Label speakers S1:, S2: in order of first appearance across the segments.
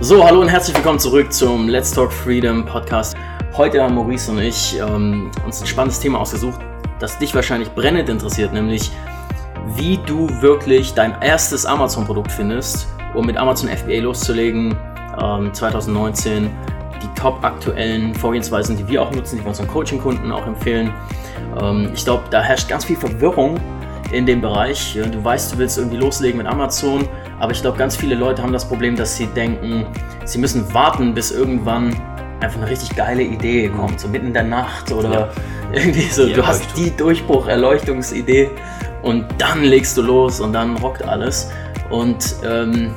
S1: So, hallo und herzlich willkommen zurück zum Let's Talk Freedom Podcast. Heute haben Maurice und ich ähm, uns ein spannendes Thema ausgesucht, das dich wahrscheinlich brennend interessiert, nämlich wie du wirklich dein erstes Amazon-Produkt findest, um mit Amazon FBA loszulegen. Ähm, 2019 die top aktuellen Vorgehensweisen, die wir auch nutzen, die wir unseren Coaching-Kunden auch empfehlen. Ähm, ich glaube, da herrscht ganz viel Verwirrung in dem Bereich. Du weißt, du willst irgendwie loslegen mit Amazon, aber ich glaube, ganz viele Leute haben das Problem, dass sie denken, sie müssen warten, bis irgendwann einfach eine richtig geile Idee kommt, so mitten in der Nacht oder ja. irgendwie so. Die du hast die Durchbruch-Erleuchtungsidee und dann legst du los und dann rockt alles. Und ähm,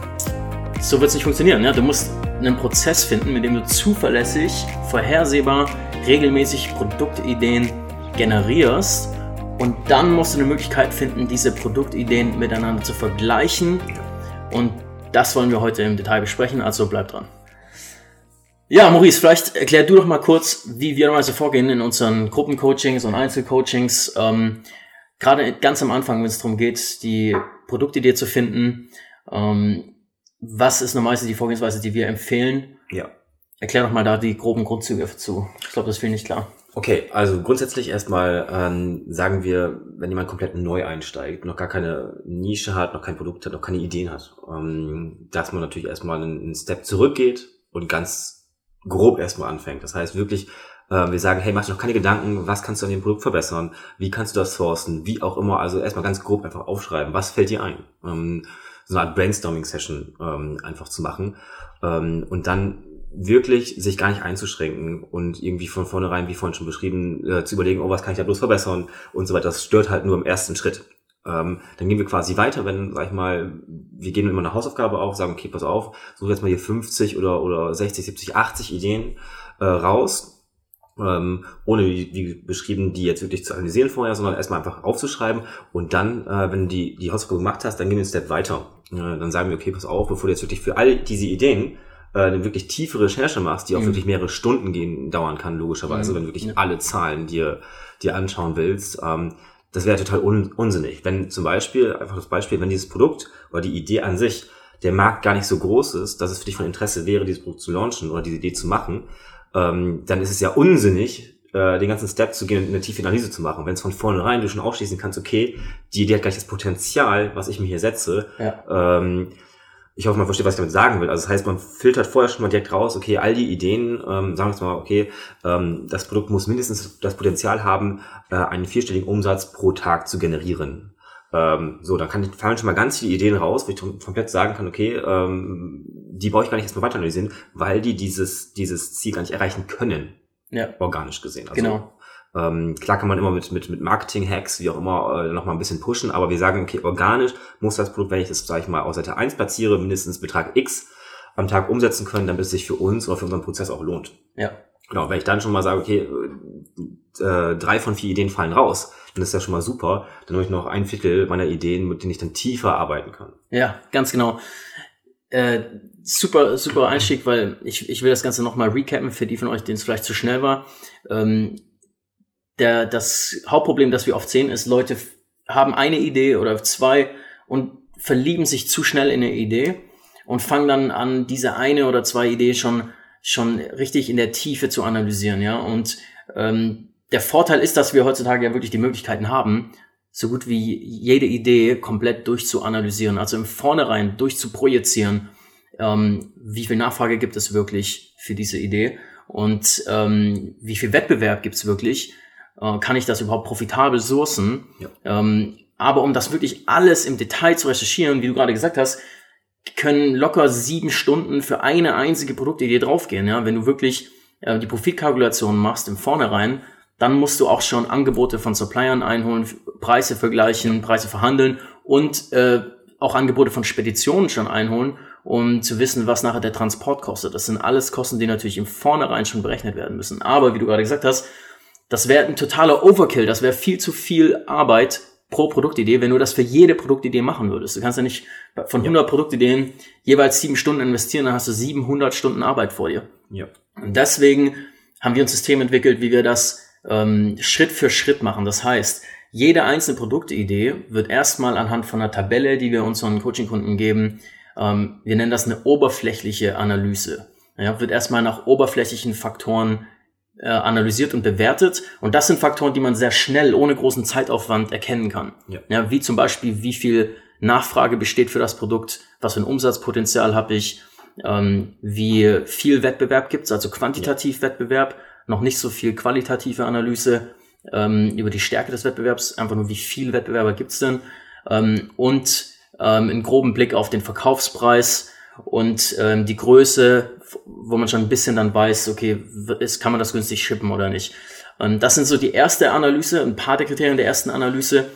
S1: so wird es nicht funktionieren. Ja? Du musst einen Prozess finden, mit dem du zuverlässig, vorhersehbar, regelmäßig Produktideen generierst. Und dann musst du eine Möglichkeit finden, diese Produktideen miteinander zu vergleichen. Und das wollen wir heute im Detail besprechen, also bleib dran. Ja, Maurice, vielleicht erklär du doch mal kurz, wie wir normalerweise vorgehen in unseren Gruppencoachings und Einzelcoachings. Ähm, Gerade ganz am Anfang, wenn es darum geht, die Produktidee zu finden. Ähm, was ist normalerweise die Vorgehensweise, die wir empfehlen?
S2: Ja.
S1: Erklär doch mal da die groben Grundzüge dazu. Ich glaube, das ist viel nicht klar.
S2: Okay, also grundsätzlich erstmal ähm, sagen wir, wenn jemand komplett neu einsteigt, noch gar keine Nische hat, noch kein Produkt hat, noch keine Ideen hat, ähm, dass man natürlich erstmal einen, Step zurückgeht und ganz grob erstmal anfängt. Das heißt wirklich, äh, wir sagen, hey, mach dir noch keine Gedanken, was kannst du an dem Produkt verbessern, wie kannst du das sourcen, wie auch immer. Also erstmal ganz grob einfach aufschreiben, was fällt dir ein. Ähm, so eine Art Brainstorming-Session ähm, einfach zu machen ähm, und dann wirklich sich gar nicht einzuschränken und irgendwie von vornherein, wie vorhin schon beschrieben, äh, zu überlegen, oh, was kann ich da bloß verbessern und so weiter. Das stört halt nur im ersten Schritt. Ähm, dann gehen wir quasi weiter, wenn, sag ich mal, wir geben immer eine Hausaufgabe auf, sagen, okay, pass auf, such jetzt mal hier 50 oder, oder 60, 70, 80 Ideen äh, raus, ähm, ohne, wie, wie beschrieben, die jetzt wirklich zu analysieren vorher, sondern erstmal einfach aufzuschreiben und dann, äh, wenn du die, die Hausaufgabe gemacht hast, dann gehen wir einen Step weiter. Äh, dann sagen wir, okay, pass auf, bevor du jetzt wirklich für all diese Ideen äh, eine wirklich tiefe Recherche machst, die auch mhm. wirklich mehrere Stunden gehen, dauern kann, logischerweise, mhm. wenn du wirklich ja. alle Zahlen dir, dir anschauen willst, ähm, das wäre total un unsinnig. Wenn zum Beispiel, einfach das Beispiel, wenn dieses Produkt oder die Idee an sich, der Markt gar nicht so groß ist, dass es für dich von Interesse wäre, dieses Produkt zu launchen oder diese Idee zu machen, ähm, dann ist es ja unsinnig, äh, den ganzen Step zu gehen und eine tiefe Analyse zu machen. Wenn es von vornherein du schon ausschließen kannst, okay, die Idee hat gleich das Potenzial, was ich mir hier setze, ja. ähm, ich hoffe, man versteht, was ich damit sagen will. Also das heißt, man filtert vorher schon mal direkt raus, okay, all die Ideen, ähm, sagen wir jetzt mal, okay, ähm, das Produkt muss mindestens das Potenzial haben, äh, einen vierstelligen Umsatz pro Tag zu generieren. Ähm, so, dann kann, fallen schon mal ganz viele Ideen raus, wo ich komplett sagen kann, okay, ähm, die brauche ich gar nicht erstmal weiter analysieren, weil die dieses, dieses Ziel gar nicht erreichen können. Ja. Organisch gesehen.
S1: Also, genau.
S2: Ähm, klar kann man immer mit, mit, mit Marketing-Hacks, wie auch immer, äh, nochmal ein bisschen pushen, aber wir sagen, okay, organisch muss das Produkt, wenn ich das, sage ich mal, auf Seite 1 platziere, mindestens Betrag X am Tag umsetzen können, damit es sich für uns oder für unseren Prozess auch lohnt.
S1: Ja.
S2: Genau, wenn ich dann schon mal sage, okay, äh, drei von vier Ideen fallen raus, dann ist das schon mal super. Dann habe ich noch ein Viertel meiner Ideen, mit denen ich dann tiefer arbeiten kann.
S1: Ja, ganz genau. Äh, super, super Einstieg, weil ich, ich will das Ganze nochmal recappen für die von euch, denen es vielleicht zu schnell war. Ähm, der, das Hauptproblem, das wir oft sehen, ist, Leute haben eine Idee oder zwei und verlieben sich zu schnell in eine Idee und fangen dann an, diese eine oder zwei Ideen schon, schon richtig in der Tiefe zu analysieren, ja. Und ähm, der Vorteil ist, dass wir heutzutage ja wirklich die Möglichkeiten haben, so gut wie jede Idee komplett durchzuanalysieren, also im Vornherein durchzuprojizieren, ähm, wie viel Nachfrage gibt es wirklich für diese Idee und ähm, wie viel Wettbewerb gibt es wirklich äh, kann ich das überhaupt profitabel sourcen? Ja. Ähm, aber um das wirklich alles im Detail zu recherchieren, wie du gerade gesagt hast, können locker sieben Stunden für eine einzige Produktidee draufgehen. Ja? Wenn du wirklich äh, die Profitkalkulation machst im Vornherein, dann musst du auch schon Angebote von Suppliern einholen, Preise vergleichen, Preise verhandeln und äh, auch Angebote von Speditionen schon einholen, um zu wissen, was nachher der Transport kostet. Das sind alles Kosten, die natürlich im Vornherein schon berechnet werden müssen. Aber wie du gerade gesagt hast, das wäre ein totaler Overkill, das wäre viel zu viel Arbeit pro Produktidee, wenn du das für jede Produktidee machen würdest. Du kannst ja nicht von 100 ja. Produktideen jeweils sieben Stunden investieren, dann hast du 700 Stunden Arbeit vor dir.
S2: Ja.
S1: Und deswegen haben wir ein System entwickelt, wie wir das ähm, Schritt für Schritt machen. Das heißt, jede einzelne Produktidee wird erstmal anhand von einer Tabelle, die wir unseren Coaching-Kunden geben, Ähm, wir nennen das eine oberflächliche Analyse. Ja, wird erstmal nach oberflächlichen Faktoren äh, analysiert und bewertet. Und das sind Faktoren, die man sehr schnell, ohne großen Zeitaufwand erkennen kann. Ja. ja wie zum Beispiel, wie viel Nachfrage besteht für das Produkt, was für ein Umsatzpotenzial habe ich, ähm, wie viel Wettbewerb gibt es, also quantitativ ja. Wettbewerb, noch nicht so viel qualitative Analyse ähm, über die Stärke des Wettbewerbs, einfach nur wie viel Wettbewerber gibt es denn ähm, und ähm, einen groben Blick auf den Verkaufspreis und ähm, die Größe, wo man schon ein bisschen dann weiß, okay, ist, kann man das günstig shippen oder nicht. Ähm, das sind so die erste Analyse, ein paar der Kriterien der ersten Analyse.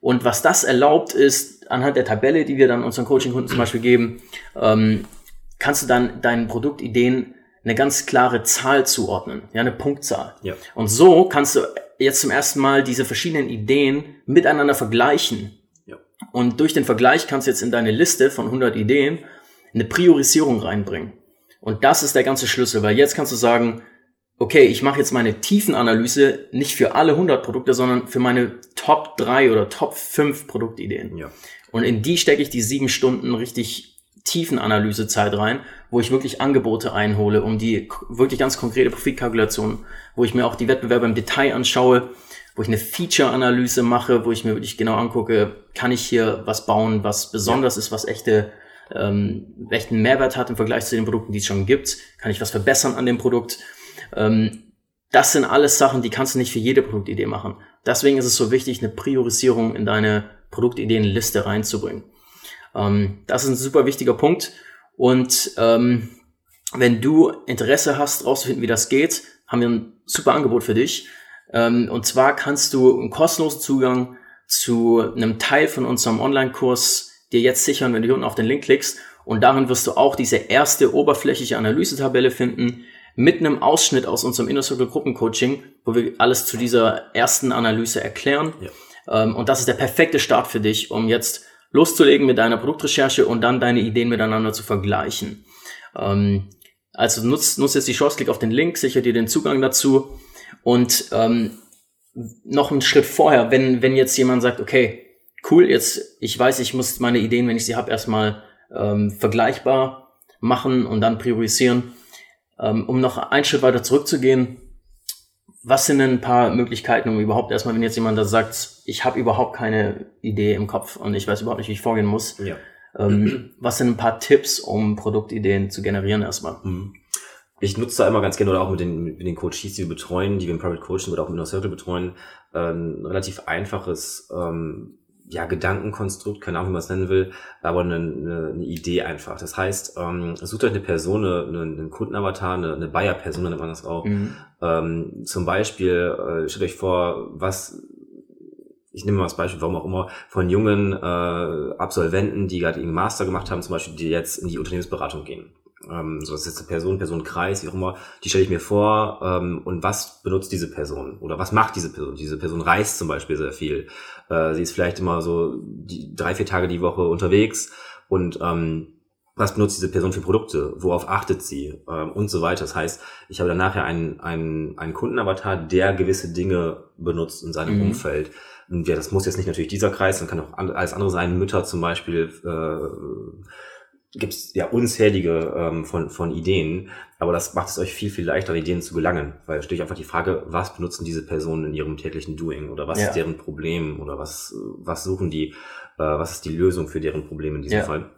S1: Und was das erlaubt, ist anhand der Tabelle, die wir dann unseren Coaching-Kunden zum Beispiel geben, ähm, kannst du dann deinen Produktideen eine ganz klare Zahl zuordnen, ja, eine Punktzahl. Ja. Und so kannst du jetzt zum ersten Mal diese verschiedenen Ideen miteinander vergleichen. Ja. Und durch den Vergleich kannst du jetzt in deine Liste von 100 Ideen eine Priorisierung reinbringen. Und das ist der ganze Schlüssel, weil jetzt kannst du sagen, okay, ich mache jetzt meine Tiefenanalyse nicht für alle 100 Produkte, sondern für meine Top 3 oder Top 5 Produktideen. Ja. Und in die stecke ich die sieben Stunden richtig Tiefenanalysezeit rein, wo ich wirklich Angebote einhole, um die wirklich ganz konkrete Profitkalkulation, wo ich mir auch die Wettbewerber im Detail anschaue, wo ich eine Feature-Analyse mache, wo ich mir wirklich genau angucke, kann ich hier was bauen, was besonders ja. ist, was echte ähm, echten Mehrwert hat im Vergleich zu den Produkten, die es schon gibt, kann ich was verbessern an dem Produkt ähm, das sind alles Sachen, die kannst du nicht für jede Produktidee machen. Deswegen ist es so wichtig, eine Priorisierung in deine Produktideenliste reinzubringen. Ähm, das ist ein super wichtiger Punkt. Und ähm, wenn du Interesse hast, rauszufinden, wie das geht, haben wir ein super Angebot für dich. Ähm, und zwar kannst du einen kostenlosen Zugang zu einem Teil von unserem Online-Kurs dir jetzt sichern, wenn du hier unten auf den Link klickst. Und darin wirst du auch diese erste oberflächliche Analysetabelle finden, mit einem Ausschnitt aus unserem Inner Circle Gruppencoaching, wo wir alles zu dieser ersten Analyse erklären. Ja. Ähm, und das ist der perfekte Start für dich, um jetzt loszulegen mit deiner Produktrecherche und dann deine Ideen miteinander zu vergleichen. Ähm, also nutzt, nutzt jetzt die Chance, klick auf den Link, sicher dir den Zugang dazu. Und ähm, noch einen Schritt vorher, wenn, wenn jetzt jemand sagt, okay, cool, jetzt, ich weiß, ich muss meine Ideen, wenn ich sie habe, erstmal ähm, vergleichbar machen und dann priorisieren ähm, um noch einen Schritt weiter zurückzugehen, was sind denn ein paar Möglichkeiten, um überhaupt erstmal, wenn jetzt jemand da sagt, ich habe überhaupt keine Idee im Kopf und ich weiß überhaupt nicht, wie ich vorgehen muss, ja. ähm, was sind ein paar Tipps, um Produktideen zu generieren erstmal? Mhm.
S2: Ich nutze da immer ganz gerne oder auch mit den, mit den Coaches, die wir betreuen, die wir im Private Coaching oder auch im Inner Circle betreuen, äh, ein relativ einfaches ähm, ja, Gedankenkonstrukt, keine Ahnung, wie man es nennen will, aber eine, eine, eine Idee einfach. Das heißt, ähm, sucht euch eine Person, eine, einen Kundenavatar, eine, eine Buyer-Person, nennt man das auch. Mhm. Ähm, zum Beispiel, äh, stellt euch vor, was, ich nehme mal das Beispiel, warum auch immer, von jungen äh, Absolventen, die gerade ihren Master gemacht haben, zum Beispiel, die jetzt in die Unternehmensberatung gehen ähm, so ist jetzt eine Person, Personenkreis, wie auch immer, die stelle ich mir vor ähm, und was benutzt diese Person oder was macht diese Person? Diese Person reist zum Beispiel sehr viel. Äh, sie ist vielleicht immer so die, drei, vier Tage die Woche unterwegs und ähm, was benutzt diese Person für Produkte, worauf achtet sie ähm, und so weiter. Das heißt, ich habe dann nachher einen, einen, einen Kundenavatar, der gewisse Dinge benutzt in seinem mhm. Umfeld. Und ja, das muss jetzt nicht natürlich dieser Kreis, dann kann auch alles andere sein, Mütter zum Beispiel, äh, gibt es ja unzählige ähm, von, von Ideen, aber das macht es euch viel, viel leichter, Ideen zu gelangen, weil es steht einfach die Frage, was benutzen diese Personen in ihrem täglichen Doing oder was ja. ist deren Problem oder was, was suchen die, äh, was ist die Lösung für deren Problem in diesem ja. Fall.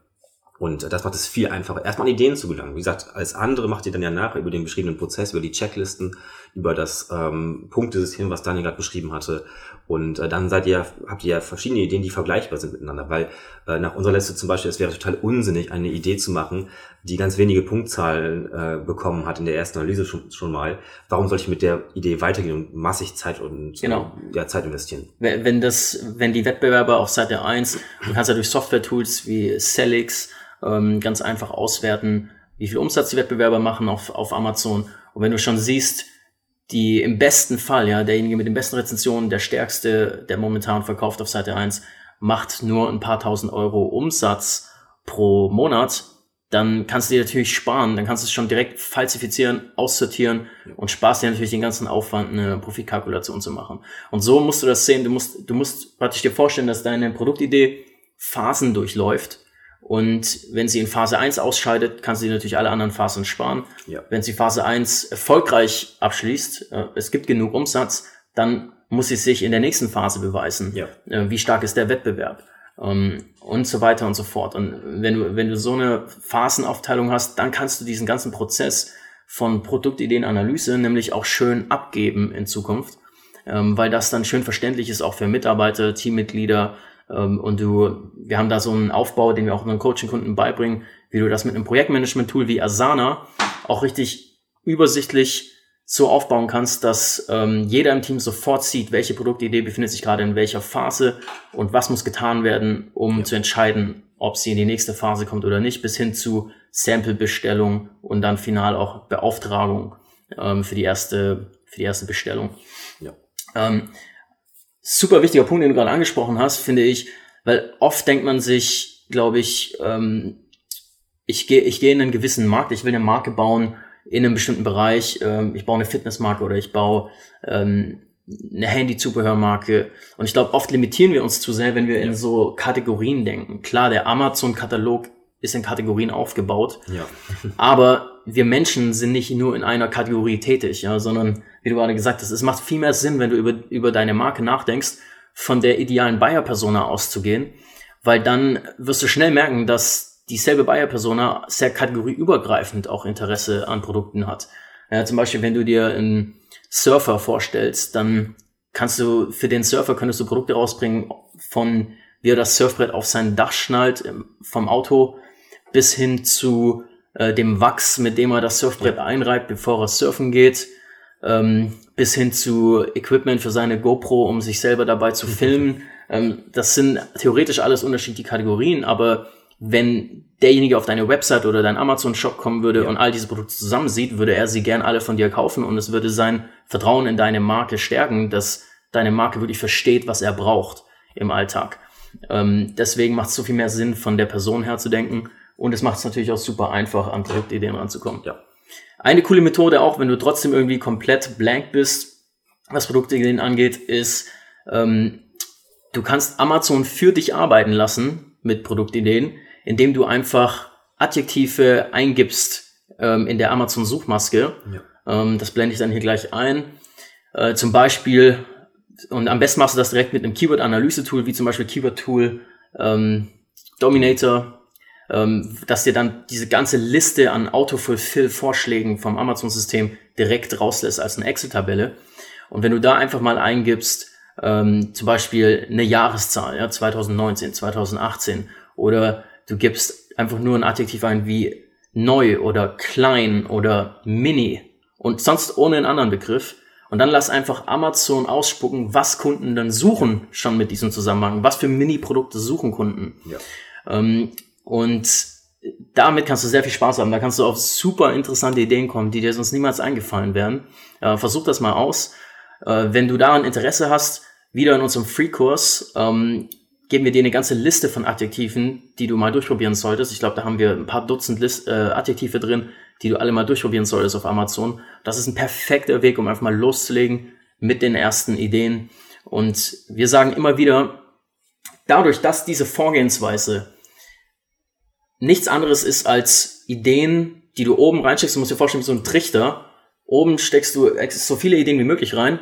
S2: Und das macht es viel einfacher, erstmal an Ideen zu gelangen. Wie gesagt, als andere macht ihr dann ja nachher über den beschriebenen Prozess, über die Checklisten, über das ähm, Punktesystem, was Daniel gerade beschrieben hatte. Und äh, dann seid ihr, habt ihr ja verschiedene Ideen, die vergleichbar sind miteinander. Weil äh, nach unserer Liste zum Beispiel, es wäre total unsinnig, eine Idee zu machen, die ganz wenige Punktzahlen äh, bekommen hat in der ersten Analyse schon, schon mal. Warum soll ich mit der Idee weitergehen und massig Zeit und
S1: genau.
S2: ja, Zeit investieren?
S1: Wenn das, wenn die Wettbewerber auf Seite 1, du kannst ja durch Software-Tools wie Celix ähm, ganz einfach auswerten, wie viel Umsatz die Wettbewerber machen auf, auf Amazon. Und wenn du schon siehst, die im besten Fall, ja, derjenige mit den besten Rezensionen, der stärkste, der momentan verkauft auf Seite 1, macht nur ein paar tausend Euro Umsatz pro Monat, dann kannst du dir natürlich sparen, dann kannst du es schon direkt falsifizieren, aussortieren und sparst dir natürlich den ganzen Aufwand, eine Profitkalkulation zu machen. Und so musst du das sehen, du musst, du musst praktisch dir vorstellen, dass deine Produktidee Phasen durchläuft Und wenn sie in Phase 1 ausscheidet, kann sie natürlich alle anderen Phasen sparen.
S2: Ja.
S1: Wenn sie Phase 1 erfolgreich abschließt, äh, es gibt genug Umsatz, dann muss sie sich in der nächsten Phase beweisen.
S2: Ja.
S1: Äh, wie stark ist der Wettbewerb? Ähm, und so weiter und so fort. Und wenn du, wenn du so eine Phasenaufteilung hast, dann kannst du diesen ganzen Prozess von Produktideenanalyse nämlich auch schön abgeben in Zukunft, ähm, weil das dann schön verständlich ist auch für Mitarbeiter, Teammitglieder, und du, wir haben da so einen Aufbau, den wir auch unseren Coaching-Kunden beibringen, wie du das mit einem Projektmanagement-Tool wie Asana auch richtig übersichtlich so aufbauen kannst, dass ähm, jeder im Team sofort sieht, welche Produktidee befindet sich gerade in welcher Phase und was muss getan werden, um ja. zu entscheiden, ob sie in die nächste Phase kommt oder nicht, bis hin zu Sample-Bestellung und dann final auch Beauftragung ähm, für die erste für die erste Bestellung.
S2: Ja.
S1: Ähm, super wichtiger Punkt, den du gerade angesprochen hast, finde ich, weil oft denkt man sich, glaube ich, ähm, ich gehe ich gehe in einen gewissen Markt, ich will eine Marke bauen in einem bestimmten Bereich, ähm, ich baue eine Fitnessmarke oder ich baue ähm, eine Handy-Zubehörmarke. Und ich glaube, oft limitieren wir uns zu sehr, wenn wir ja. in so Kategorien denken. Klar, der Amazon-Katalog ist in Kategorien aufgebaut.
S2: Ja.
S1: aber wir Menschen sind nicht nur in einer Kategorie tätig, ja, sondern wie du gerade gesagt hast, es macht viel mehr Sinn, wenn du über, über deine Marke nachdenkst, von der idealen Buyer-Persona auszugehen, weil dann wirst du schnell merken, dass dieselbe Buyer-Persona sehr kategorieübergreifend auch Interesse an Produkten hat. Ja, zum Beispiel, wenn du dir einen Surfer vorstellst, dann kannst du für den Surfer könntest du Produkte rausbringen von wie er das Surfbrett auf sein Dach schnallt vom Auto bis hin zu äh, dem Wachs, mit dem er das Surfbrett einreibt, bevor er surfen geht, ähm, bis hin zu Equipment für seine GoPro, um sich selber dabei zu filmen. Ähm, das sind theoretisch alles unterschiedliche Kategorien, aber wenn derjenige auf deine Website oder deinen Amazon-Shop kommen würde ja. und all diese Produkte zusammen sieht, würde er sie gern alle von dir kaufen und es würde sein Vertrauen in deine Marke stärken, dass deine Marke wirklich versteht, was er braucht im Alltag. Ähm, deswegen macht es so viel mehr Sinn, von der Person her zu denken und es macht es natürlich auch super einfach, an Produktideen ranzukommen.
S2: Ja.
S1: Eine coole Methode auch, wenn du trotzdem irgendwie komplett blank bist, was Produktideen angeht, ist, ähm, du kannst Amazon für dich arbeiten lassen mit Produktideen, indem du einfach Adjektive eingibst ähm, in der Amazon-Suchmaske. Ja. Ähm, das blende ich dann hier gleich ein. Äh, zum Beispiel, und am besten machst du das direkt mit einem Keyword-Analyse-Tool, wie zum Beispiel Keyword-Tool ähm, Dominator ähm, dass dir dann diese ganze Liste an Autofulfill-Vorschlägen vom Amazon-System direkt rauslässt als eine Excel-Tabelle. Und wenn du da einfach mal eingibst, ähm, zum Beispiel eine Jahreszahl, ja, 2019, 2018, oder du gibst einfach nur ein Adjektiv ein wie neu oder klein oder mini und sonst ohne einen anderen Begriff. Und dann lass einfach Amazon ausspucken, was Kunden dann suchen schon mit diesem Zusammenhang. Was für Mini-Produkte suchen Kunden.
S2: Ja.
S1: Ähm, und damit kannst du sehr viel Spaß haben. Da kannst du auf super interessante Ideen kommen, die dir sonst niemals eingefallen wären. Äh, versuch das mal aus. Äh, wenn du daran Interesse hast, wieder in unserem Free-Kurs, ähm, geben wir dir eine ganze Liste von Adjektiven, die du mal durchprobieren solltest. Ich glaube, da haben wir ein paar Dutzend List, äh, Adjektive drin, die du alle mal durchprobieren solltest auf Amazon. Das ist ein perfekter Weg, um einfach mal loszulegen mit den ersten Ideen. Und wir sagen immer wieder, dadurch, dass diese Vorgehensweise nichts anderes ist als Ideen, die du oben reinsteckst. Du musst dir vorstellen, wie so ein Trichter. Oben steckst du so viele Ideen wie möglich rein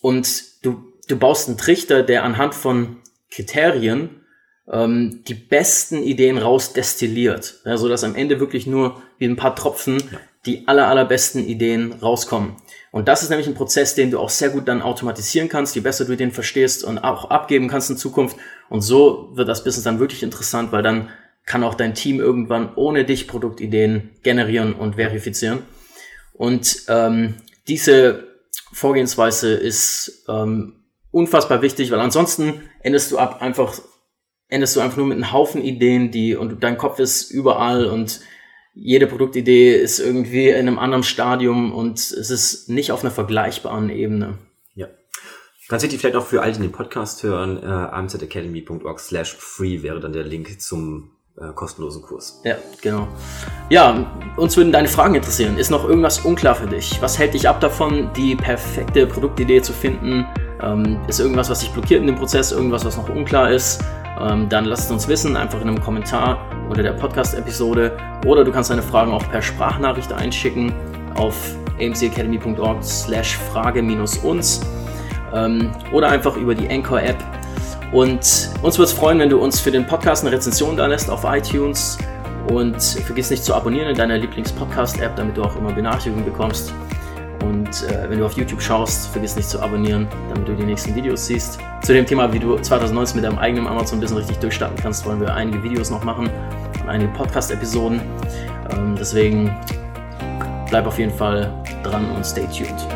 S1: und du, du baust einen Trichter, der anhand von Kriterien ähm, die besten Ideen rausdestilliert. Ja, so dass am Ende wirklich nur wie ein paar Tropfen die aller, allerbesten Ideen rauskommen. Und das ist nämlich ein Prozess, den du auch sehr gut dann automatisieren kannst, je besser du den verstehst und auch abgeben kannst in Zukunft. Und so wird das Business dann wirklich interessant, weil dann kann auch dein Team irgendwann ohne dich Produktideen generieren und verifizieren. Und ähm, diese Vorgehensweise ist ähm, unfassbar wichtig, weil ansonsten endest du ab einfach endest du einfach nur mit einem Haufen Ideen, die und dein Kopf ist überall und jede Produktidee ist irgendwie in einem anderen Stadium und es ist nicht auf einer vergleichbaren Ebene.
S2: Ja. Ganz wichtig vielleicht auch für alle, die den Podcast hören, äh, amzacademy.org slash free wäre dann der Link zum äh, kostenlosen Kurs.
S1: Ja, genau. Ja, uns würden deine Fragen interessieren. Ist noch irgendwas unklar für dich? Was hält dich ab davon, die perfekte Produktidee zu finden? Ähm, ist irgendwas, was dich blockiert in dem Prozess? Irgendwas, was noch unklar ist? ähm, dann lasst es uns wissen, einfach in einem Kommentar unter der Podcast-Episode. Oder du kannst deine Fragen auch per Sprachnachricht einschicken auf amcacademy.org slash frage-uns ähm, oder einfach über die Anchor-App. Und uns würde es freuen, wenn du uns für den Podcast eine Rezension da lässt auf iTunes. Und vergiss nicht zu abonnieren in deiner Lieblings-Podcast-App, damit du auch immer Benachrichtigungen bekommst. Und äh, wenn du auf YouTube schaust, vergiss nicht zu abonnieren, damit du die nächsten Videos siehst. Zu dem Thema, wie du 2019 mit deinem eigenen Amazon-Business richtig durchstarten kannst, wollen wir einige Videos noch machen und einige Podcast-Episoden. Ähm, deswegen bleib auf jeden Fall dran und stay tuned.